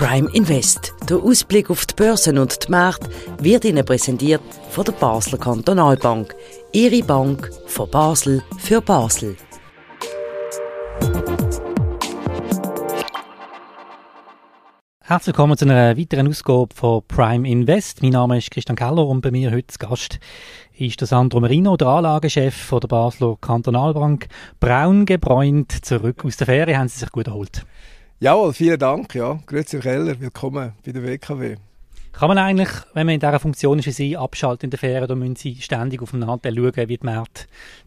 Prime Invest. Der Ausblick auf die Börsen und die Märkte wird Ihnen präsentiert von der Basler Kantonalbank. Ihre Bank von Basel für Basel. Herzlich willkommen zu einer weiteren Ausgabe von Prime Invest. Mein Name ist Christian Keller und bei mir heute zu Gast ist der Sandro Marino, der Anlagechef der Basler Kantonalbank. Braun gebräunt, zurück aus der Ferie, haben Sie sich gut erholt? Jawohl, vielen Dank. Ja. Grüezi Keller, willkommen bei der WKW. Kann man eigentlich, wenn man in dieser Funktion ist wie Sie, abschalten in der Ferien, oder müssen Sie ständig auf den Handel schauen, wie die Märkte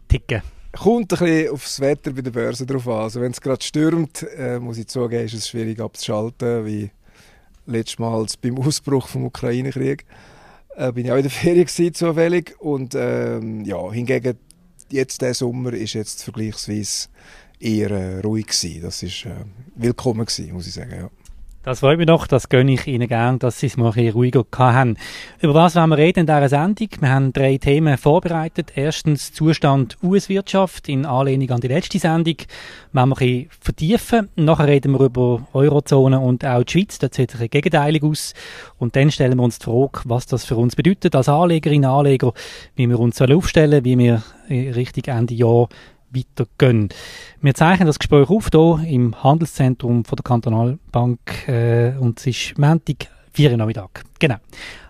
ticken? Kommt ein bisschen aufs Wetter bei der Börse drauf an. Also wenn es gerade stürmt, äh, muss ich zugeben, ist es schwierig abzuschalten, wie letztes Mal beim Ausbruch des Ukraine-Krieg. Äh, bin ich auch in der Ferien gewesen, zufällig. Und ähm, ja, hingegen, jetzt der Sommer ist jetzt vergleichsweise eher äh, ruhig gewesen. Das ist äh, willkommen gewesen, muss ich sagen, ja. Das freut mich doch, das gönne ich Ihnen gern, dass Sie es mal ein bisschen ruhiger haben. Über was wollen wir reden in dieser Sendung? Wir haben drei Themen vorbereitet. Erstens Zustand US-Wirtschaft in Anlehnung an die letzte Sendung. Wollen wir ein bisschen vertiefen. Nachher reden wir über Eurozone und auch die Schweiz. Da sieht sich gegenteilig aus. Und dann stellen wir uns die Frage, was das für uns bedeutet als Anlegerinnen und Anleger, wie wir uns aufstellen wie wir Richtung Ende Jahr weitergehen. Wir zeichnen das Gespräch auf hier im Handelszentrum von der Kantonalbank äh, und es ist Montag, 4 Uhr Nachmittag. Genau.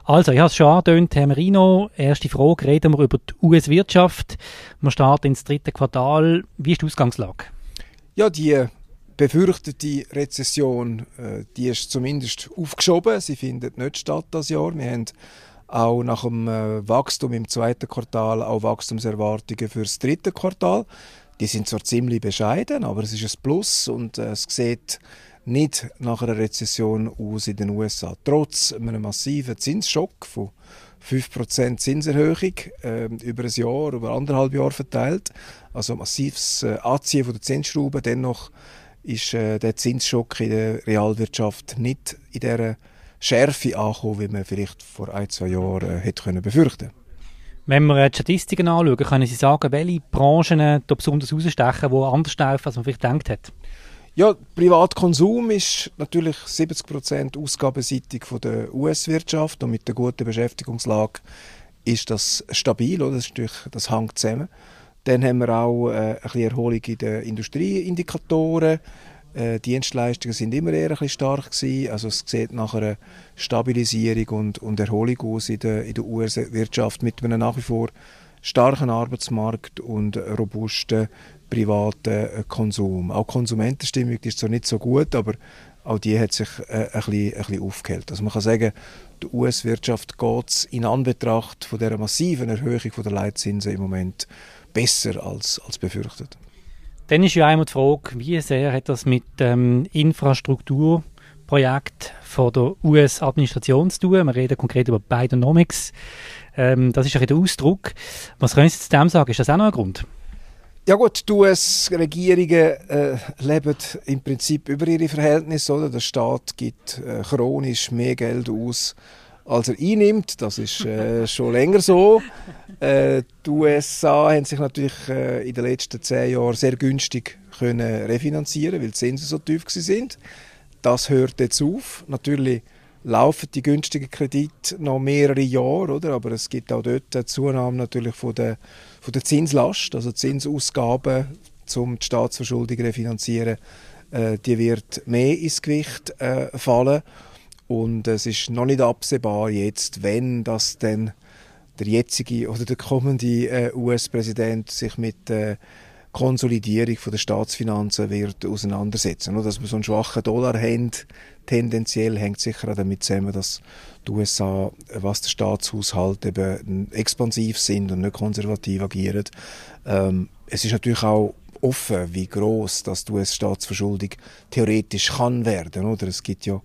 Also, ich habe es schon angetönt, Herr Merino, erste Frage, reden wir über die US-Wirtschaft. Wir starten ins dritte Quartal. Wie ist die Ausgangslage? Ja, die befürchtete Rezession, äh, die ist zumindest aufgeschoben. Sie findet nicht statt das Jahr. Wir haben auch nach dem äh, Wachstum im zweiten Quartal auch Wachstumserwartungen für das dritte Quartal. Die sind zwar ziemlich bescheiden, aber es ist ein Plus und äh, es sieht nicht nach einer Rezession aus in den USA. Trotz einem massiven Zinsschock von 5% Zinserhöhung äh, über ein Jahr, über anderthalb Jahre verteilt, also massives äh, Anziehen der Zinsschraube. Dennoch ist äh, der Zinsschock in der Realwirtschaft nicht in dieser Schärfe ankommen, wie man vielleicht vor ein, zwei Jahren äh, hätte können befürchten Wenn wir die Statistiken anschauen, können Sie sagen, welche Branchen da besonders herausstechen, die anders laufen, als man vielleicht gedacht hat? Ja, Privatkonsum ist natürlich 70% ausgabenseitig von der US-Wirtschaft und mit der guten Beschäftigungslage ist das stabil, oder? Das, ist natürlich, das hängt zusammen. Dann haben wir auch äh, ein bisschen Erholung in den Industrieindikatoren. Äh, Dienstleistungen sind immer eher ein bisschen stark gewesen. Also es sieht nach einer Stabilisierung und, und Erholung aus in der, in der US-Wirtschaft mit einem nach wie vor starken Arbeitsmarkt und robusten privaten äh, Konsum. Auch Konsumentenstimmung ist zwar nicht so gut, aber auch die hat sich äh, ein, bisschen, ein bisschen aufgehellt. Also man kann sagen, der US-Wirtschaft geht es in Anbetracht von der massiven Erhöhung der Leitzinsen im Moment besser als, als befürchtet. Dann ist ja einmal die Frage, wie sehr hat das mit ähm, Infrastrukturprojekt von der US-Administration zu tun? Wir reden konkret über Bidenomics. Ähm, das ist ein der Ausdruck. Was können Sie zu dem sagen? Ist das auch noch ein Grund? Ja gut, die US-Regierungen äh, leben im Prinzip über ihre Verhältnisse. Oder? Der Staat gibt äh, chronisch mehr Geld aus, als er einnimmt. Das ist äh, schon länger so. Äh, die USA haben sich natürlich äh, in den letzten zehn Jahren sehr günstig können refinanzieren, weil die Zinsen so tief sind. Das hört jetzt auf. Natürlich laufen die günstigen Kredite noch mehrere Jahre, oder? aber es gibt auch dort eine Zunahme natürlich von der, von der Zinslast, also Zinsausgaben, um die Staatsverschuldung zu refinanzieren, äh, die wird mehr ins Gewicht äh, fallen. Und es ist noch nicht absehbar jetzt, wenn das denn der jetzige oder der kommende äh, US-Präsident sich mit der Konsolidierung der Staatsfinanzen wird auseinandersetzen. Dass wir so einen schwachen Dollar haben, tendenziell hängt sicher auch damit zusammen, dass die USA, was der Staatshaushalt eben expansiv sind und nicht konservativ agieren. Ähm, es ist natürlich auch offen, wie groß das die US-Staatsverschuldung theoretisch kann werden. Oder es gibt ja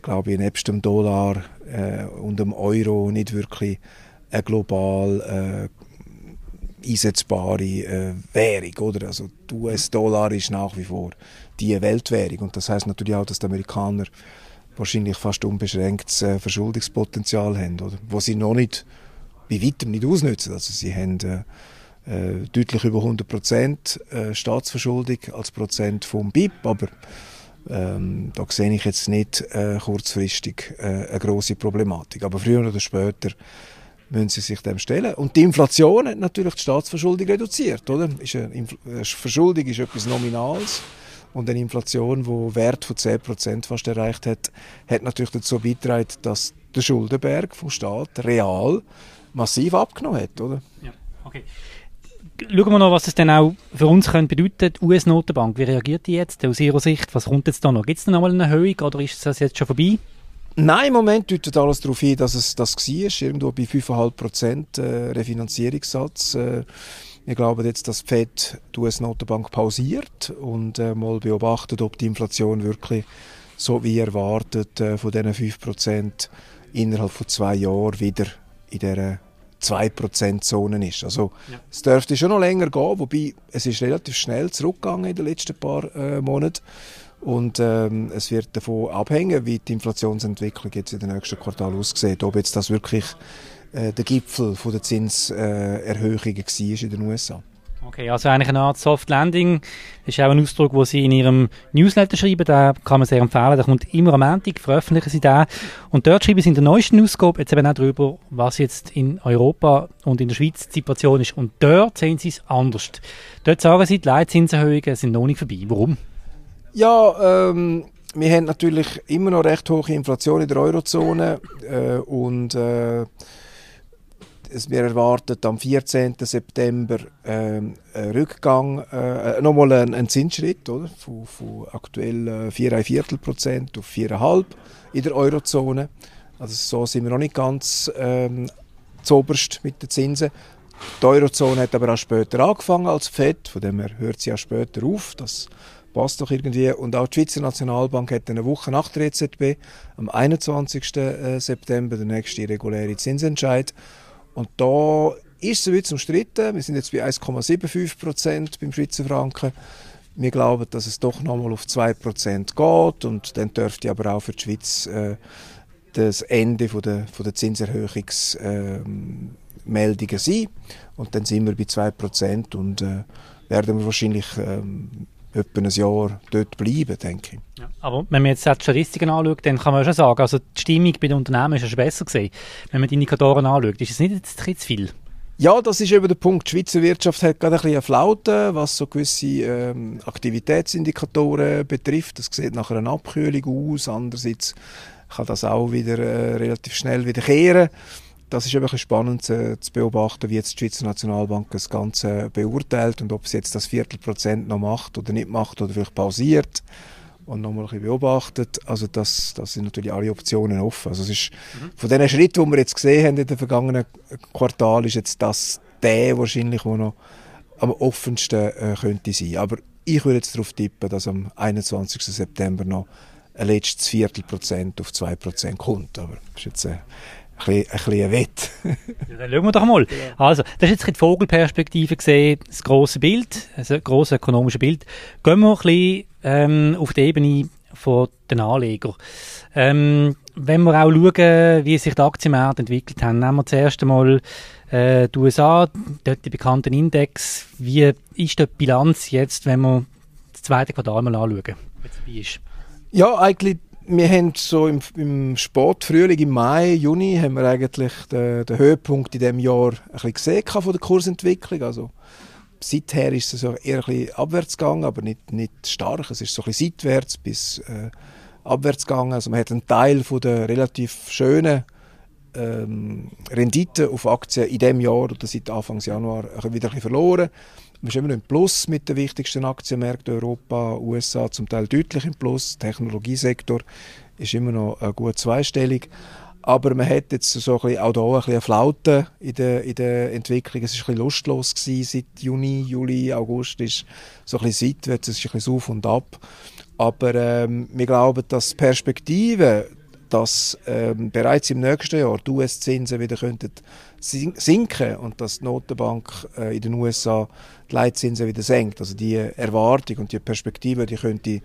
glaube ich, nebst dem Dollar äh, und dem Euro nicht wirklich eine global äh, einsetzbare äh, Währung. Oder? Also der US-Dollar ist nach wie vor die Weltwährung. Und das heißt natürlich auch, dass die Amerikaner wahrscheinlich fast unbeschränktes äh, Verschuldungspotenzial haben, oder? wo sie noch nicht, bei weitem nicht ausnutzen. Also sie haben äh, äh, deutlich über 100 Prozent äh, Staatsverschuldung als Prozent vom BIP, aber Ähm, da sehe ich jetzt nicht äh, kurzfristig äh, eine große Problematik. Aber früher oder später müssen sie sich dem stellen. Und die Inflation hat natürlich die Staatsverschuldung reduziert. Oder? Ist eine Infl äh, Verschuldung ist etwas Nominales. Und eine Inflation, die Wert von 10% fast erreicht hat, hat natürlich dazu beigetragen, dass der Schuldenberg vom Staat real massiv abgenommen hat. Oder? Ja, okay. Schauen wir noch, was es denn auch für uns könnte bedeuten Die US-Notenbank, wie reagiert die jetzt aus Ihrer Sicht? Was kommt jetzt da noch? Gibt es noch mal eine Erhöhung oder ist das jetzt schon vorbei? Nein, im Moment deutet alles darauf hin, dass es das war, irgendwo bei 5,5% äh, Refinanzierungssatz. Äh, wir glauben jetzt, dass die FED die US-Notenbank pausiert und äh, mal beobachtet, ob die Inflation wirklich so wie erwartet äh, von diesen 5% innerhalb von zwei Jahren wieder in dieser 2%-Zone ist. Also ja. es dürfte schon noch länger gehen, wobei es ist relativ schnell zurückgegangen in den letzten paar äh, Monaten. Und ähm, es wird davon abhängen, wie die Inflationsentwicklung jetzt in den nächsten Quartal aussieht. Ob jetzt das wirklich äh, der Gipfel von der Zinserhöhungen äh, war in den USA. Okay, also eigentlich eine Art Soft Landing. Ist auch ein Ausdruck, den Sie in Ihrem Newsletter schreiben. Da kann man sehr empfehlen. Der kommt immer am Montag, veröffentlichen Sie da. Und dort schreiben Sie in der neuesten Ausgabe jetzt eben auch darüber, was jetzt in Europa und in der Schweiz die Situation ist. Und dort sehen Sie es anders. Dort sagen Sie, die Leitzinserhöhungen sind noch nicht vorbei. Warum? Ja, ähm, wir haben natürlich immer noch recht hohe Inflation in der Eurozone äh, und äh, wir erwarten am 14. September äh, einen Rückgang, äh, nochmal einen, einen Zinsschritt oder? Von, von aktuell äh, 4,25 Prozent auf 4,5% in der Eurozone. Also so sind wir noch nicht ganz ähm, zoberst mit den Zinsen. Die Eurozone hat aber auch später angefangen als FED, von dem her hört sie auch später auf. Das passt doch irgendwie. Und auch die Schweizer Nationalbank hat eine Woche nach der EZB, am 21. Äh, September, der nächste reguläre Zinsentscheid. Und da ist es bisschen umstritten. Wir sind jetzt bei 1,75 Prozent beim Schweizer Franken. Wir glauben, dass es doch nochmal auf 2 Prozent geht. Und dann dürfte aber auch für die Schweiz äh, das Ende von der, von der Zinserhöhungsmeldungen äh, sein. Und dann sind wir bei 2 Prozent und äh, werden wir wahrscheinlich ähm, etwa ein Jahr dort bleiben, denke ich. Ja, aber wenn man jetzt die Statistiken anschaut, dann kann man schon sagen, also die Stimmung bei den Unternehmen ist schon besser gewesen. Wenn man die Indikatoren anschaut, ist es nicht jetzt zu viel? Ja, das ist eben der Punkt. Die Schweizer Wirtschaft hat gerade ein bisschen eine Flaute, was so gewisse ähm, Aktivitätsindikatoren betrifft. Das sieht nach einer Abkühlung aus. Andererseits kann das auch wieder äh, relativ schnell wiederkehren das ist eben spannend zu, zu, beobachten, wie jetzt die Schweizer Nationalbank das Ganze beurteilt und ob sie jetzt das Viertelprozent noch macht oder nicht macht oder vielleicht pausiert und nochmal ein bisschen beobachtet. Also das, das sind natürlich alle Optionen offen. Also es ist, mhm. von den Schritten, die wir jetzt gesehen haben in den vergangenen Quartal, ist jetzt das der wahrscheinlich, der noch am offensten äh, könnte sein. Aber ich würde jetzt darauf tippen, dass am 21. September noch ein letztes Viertelprozent auf 2% kommt. Aber das ist jetzt äh, ein bisschen ein Wett. ja, dann schauen wir doch mal. Also, das ist jetzt die Vogelperspektive gesehen, das große Bild, also das große ökonomische Bild. Gehen wir ein bisschen ähm, auf die Ebene von den Anlegern. Ähm, wenn wir auch schauen, wie sich die Aktienmärkte entwickelt haben, nehmen wir zuerst einmal äh, die USA, dort die bekannten Index. Wie ist die Bilanz jetzt, wenn wir das zweite Quartal mal anschauen, wie ist? Ja, eigentlich wir haben so im, im Sportfrühling, im Mai, Juni, haben wir eigentlich den, den Höhepunkt in diesem Jahr ein bisschen gesehen von der Kursentwicklung. Also, seither ist es eher ein bisschen abwärts gegangen, aber nicht, nicht stark. Es ist so ein bisschen seitwärts bis äh, abwärts gegangen. Also man hat einen Teil von der relativ schönen ähm, Rendite auf Aktien in diesem Jahr oder seit Anfang Januar wieder ein bisschen verloren. Man ist immer noch im Plus mit den wichtigsten Aktienmärkten Europa, USA zum Teil deutlich im Plus. Der Technologiesektor ist immer noch äh, gut zweistellig. Aber man hat jetzt so ein bisschen, auch hier ein bisschen eine Flaute in der, in der Entwicklung. Es war ein bisschen lustlos gewesen, seit Juni, Juli, August ist so ein bisschen seitwärts, es ist ein bisschen auf und ab. Aber ähm, wir glauben, dass Perspektiven dass ähm, bereits im nächsten Jahr die US-Zinsen wieder könnten sinken und dass die Notenbank äh, in den USA die Leitzinsen wieder senkt. Also die Erwartung und die Perspektive, die könnte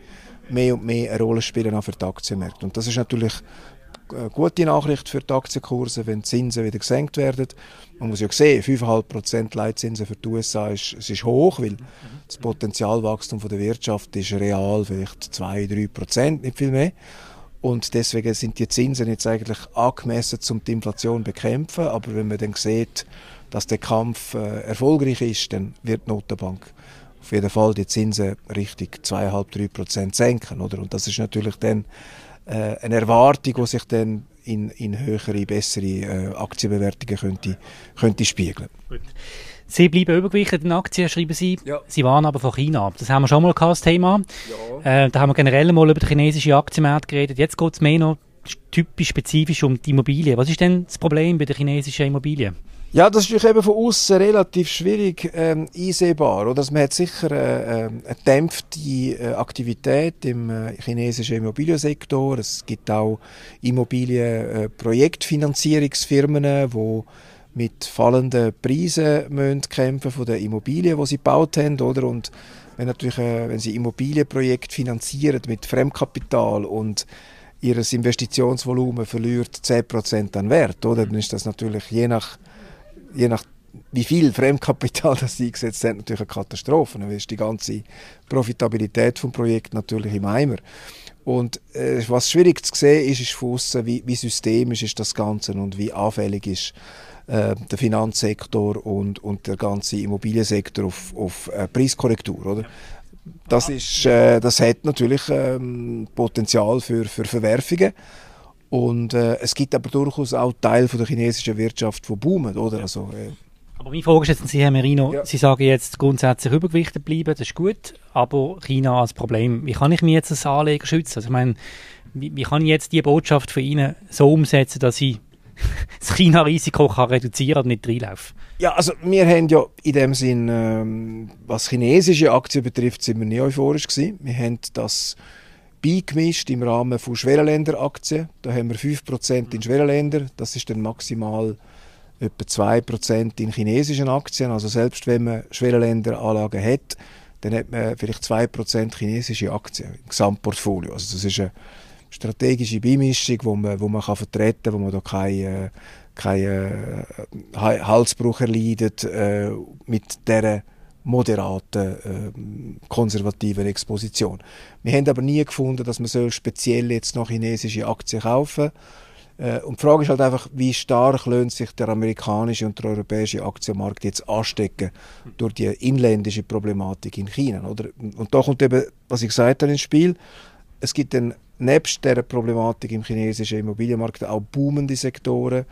mehr und mehr eine Rolle spielen auch für die Aktienmärkte. Und das ist natürlich eine gute Nachricht für die Aktienkurse, wenn die Zinsen wieder gesenkt werden. Man muss ja sehen, 5,5% Leitzinsen für die USA ist, es ist hoch, weil das Potenzialwachstum der Wirtschaft ist real vielleicht 2-3%, nicht viel mehr. Und deswegen sind die Zinsen jetzt eigentlich angemessen, um die Inflation zu bekämpfen. Aber wenn man dann sieht, dass der Kampf äh, erfolgreich ist, dann wird die Notenbank auf jeden Fall die Zinsen richtig 2,5-3 Prozent senken. Oder? Und das ist natürlich dann äh, eine Erwartung, die sich dann in, in höhere, bessere äh, Aktienbewertungen könnte, könnte spiegeln. Gut. Sie bleiben übergewichtet in Aktien, schreiben Sie. Ja. Sie waren aber von China Das haben wir schon mal gehabt, das Thema. Ja. Äh, da haben wir generell mal über den chinesischen Aktienmarkt geredet. Jetzt geht es mehr noch typisch spezifisch um die Immobilien. Was ist denn das Problem bei den chinesischen Immobilien? Ja, das ist eben von außen relativ schwierig ähm, einsehbar. Oder? Also man hat sicher äh, äh, eine dämpfte äh, Aktivität im äh, chinesischen Immobiliensektor. Es gibt auch Immobilienprojektfinanzierungsfirmen, äh, die mit fallenden Preisen müssen kämpfen von den Immobilien, die sie gebaut haben, oder? Und wenn natürlich, äh, wenn sie Immobilienprojekte finanzieren mit Fremdkapital und ihres Investitionsvolumen verliert 10% an Wert, oder? Dann ist das natürlich je nach je nach wie viel Fremdkapital das sie eingesetzt haben, natürlich eine Katastrophe. Dann ist die ganze Profitabilität vom Projekt natürlich im Eimer. Und äh, was schwierig zu sehen ist, ist von aussen, wie, wie systemisch ist das Ganze und wie anfällig ist äh, der Finanzsektor und, und der ganze Immobiliensektor auf, auf äh, Preiskorrektur. Oder? Das, ist, äh, das hat natürlich ähm, Potenzial für, für Verwerfungen. Und äh, es gibt aber durchaus auch Teile von der chinesischen Wirtschaft, die boomen, oder? Also, äh, aber meine Frage ist jetzt Sie, Herr Merino, ja. Sie sagen jetzt grundsätzlich übergewichtet bleiben, das ist gut, aber China als Problem. Wie kann ich mich jetzt als Anleger schützen? Also ich meine, wie, wie kann ich jetzt die Botschaft von Ihnen so umsetzen, dass ich das China-Risiko reduzieren und nicht reinlaufen? Ja, also wir haben ja in dem Sinn, ähm, was chinesische Aktien betrifft, sind wir nie euphorisch gewesen. Wir haben das beigemischt im Rahmen von Schwerenländeraktien. Da haben wir 5% in Schwerenländer, das ist dann maximal etwa 2% in chinesischen Aktien. Also selbst wenn man Schwerenländeranlagen hat, dann hat man vielleicht 2% chinesische Aktien im Gesamtportfolio. Also das ist eine strategische Beimischung, wo man, wo man kann vertreten kann, wo man da keine, keine äh, Halsbruch erleidet äh, mit dieser moderaten, äh, konservativen Exposition. Wir haben aber nie gefunden, dass man so speziell jetzt noch chinesische Aktien kaufen äh, und die Frage ist halt einfach, wie stark lohnt sich der amerikanische und der europäische Aktienmarkt jetzt anstecken durch die inländische Problematik in China, oder? Und da kommt eben, was ich gesagt habe, ins Spiel. Es gibt dann nebst der Problematik im chinesischen Immobilienmarkt auch boomende Sektoren,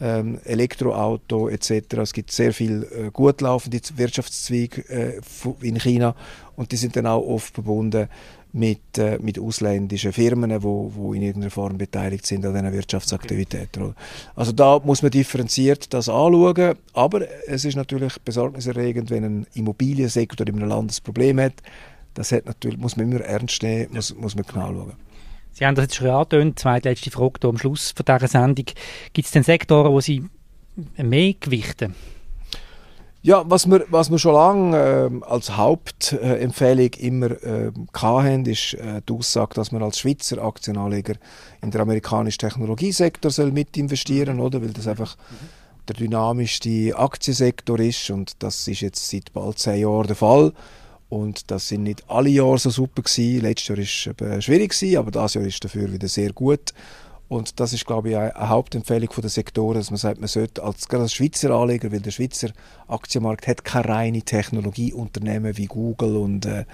ähm, Elektroauto etc. Es gibt sehr viel äh, gut laufende Wirtschaftszweige äh, in China und die sind dann auch oft verbunden mit, äh, mit ausländischen Firmen, die wo, wo in irgendeiner Form beteiligt sind an diesen Wirtschaftsaktivitäten. Okay. Also da muss man differenziert das anschauen, aber es ist natürlich besorgniserregend, wenn ein Immobiliensektor in einem Land ein Problem hat. Das hat natürlich, muss man immer ernst nehmen, muss, muss man genau schauen. Sie haben das jetzt schon angetönt, zweitletzte Frage hier am Schluss von dieser Sendung. Gibt es denn Sektoren, wo Sie mehr gewichten? Ja, was wir, was wir schon lange äh, als Hauptempfehlung immer äh, hatten, ist äh, die Aussage, dass man als Schweizer Aktienanleger in den amerikanischen Technologiesektor soll mit investieren, oder? Weil das einfach mhm. der dynamischste Aktiensektor ist und das ist jetzt seit bald zehn Jahren der Fall. Und das sind nicht alle Jahre so super gewesen. Letztes Jahr war es schwierig aber das Jahr ist dafür wieder sehr gut. Und das ist, glaube ich, eine Hauptempfehlung der Sektoren, dass man sagt, man sollte als, gerade als Schweizer Anleger, weil der Schweizer Aktienmarkt hat keine reine Technologieunternehmen wie Google und, äh,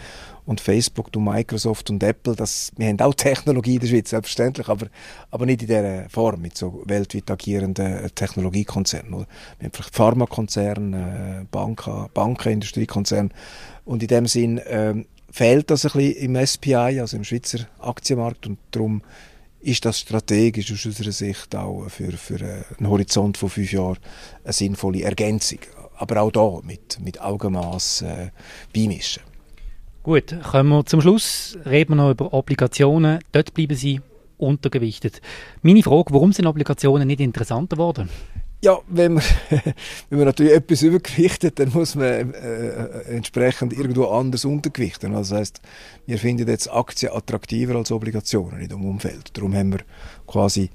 und Facebook und Microsoft und Apple. Das, wir haben auch Technologie in der Schweiz, selbstverständlich, aber, aber nicht in dieser Form, mit so weltweit agierenden Technologiekonzernen. Oder? Wir haben vielleicht Pharmakonzerne, äh, Banken, Banken, Industriekonzerne. Und in dem Sinn äh, fehlt das ein bisschen im SPI, also im Schweizer Aktienmarkt und darum ist das strategisch aus unserer Sicht auch für, für einen Horizont von fünf Jahren eine sinnvolle Ergänzung. Aber auch da mit, mit Augenmaß äh, beimischen. Gut, kommen wir zum Schluss. Reden wir noch über Obligationen. Dort bleiben Sie untergewichtet. Meine Frage, warum sind Obligationen nicht interessanter geworden? Ja, wenn man, wenn man natürlich etwas übergewichtet, dann muss man äh, entsprechend irgendwo anders untergewichten. Also das heißt, wir finden jetzt Aktien attraktiver als Obligationen in dem Umfeld. Darum haben wir quasi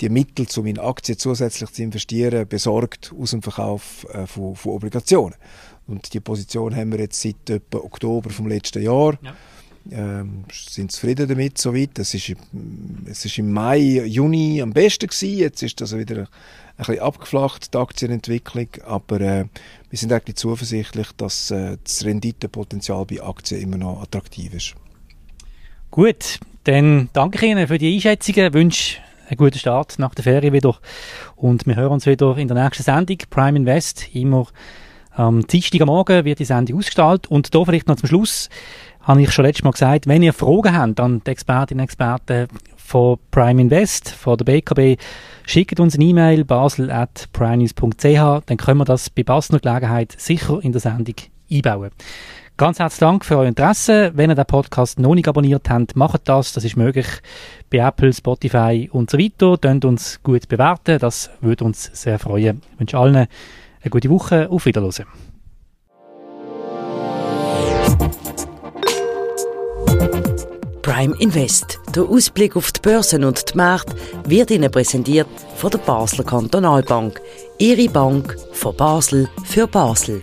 die Mittel, um in Aktien zusätzlich zu investieren, besorgt aus dem Verkauf äh, von, von, Obligationen. Und die Position haben wir jetzt seit etwa Oktober vom letzten Jahr. Ja. Ähm, sind zufrieden damit soweit. Es ist, es ist im Mai, Juni am besten gewesen. Jetzt ist das wieder ein bisschen abgeflacht, die Aktienentwicklung. Aber äh, wir sind eigentlich zuversichtlich, dass äh, das Renditepotenzial bei Aktien immer noch attraktiv ist. Gut, dann danke ich Ihnen für die Einschätzungen. Ich wünsche einen guten Start nach der Ferie wieder. Und wir hören uns wieder in der nächsten Sendung. Prime Invest, immer am Dienstag am Morgen wird die Sendung ausgestrahlt. Und da vielleicht noch zum Schluss, habe ich schon letztes Mal gesagt, wenn ihr Fragen habt an die Expertinnen und Experten von Prime Invest, von der BKB, schickt uns eine E-Mail basel.primenews.ch, dann können wir das bei passender Gelegenheit sicher in der Sendung einbauen. Ganz herzlichen Dank für euer Interesse. Wenn ihr den Podcast noch nicht abonniert habt, macht das. Das ist möglich bei Apple, Spotify und so weiter. Könnt uns gut bewerten. Das würde uns sehr freuen. Ich wünsche allen eine gute Woche. Auf Wiedersehen. Prime Invest. Der Ausblick auf die Börsen und die Märkte wird Ihnen präsentiert von der Basler Kantonalbank. Ihre Bank von Basel für Basel.